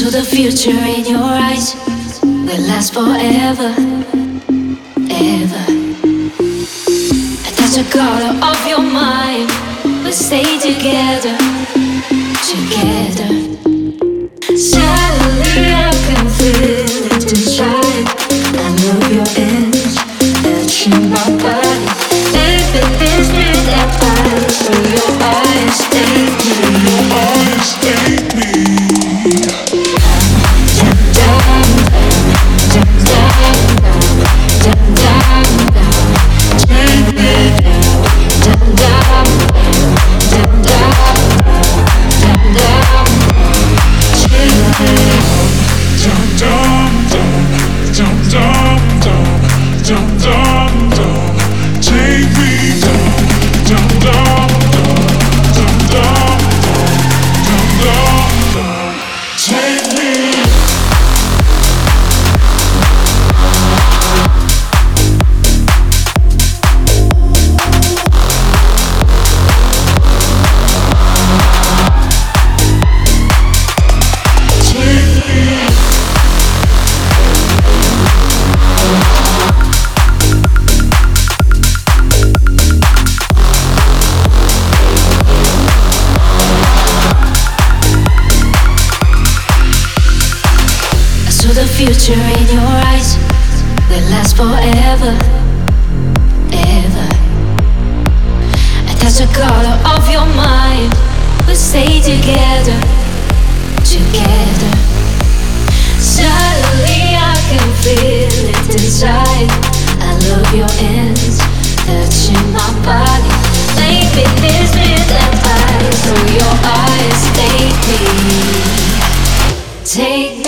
to the future in your eyes will last forever, ever. And that's the color of future in your eyes will last forever, ever. And that's the color of your mind. We'll stay together, together. Suddenly I can feel it inside. I love your hands touching my body. Maybe this is that eyes through your eyes. Take me, take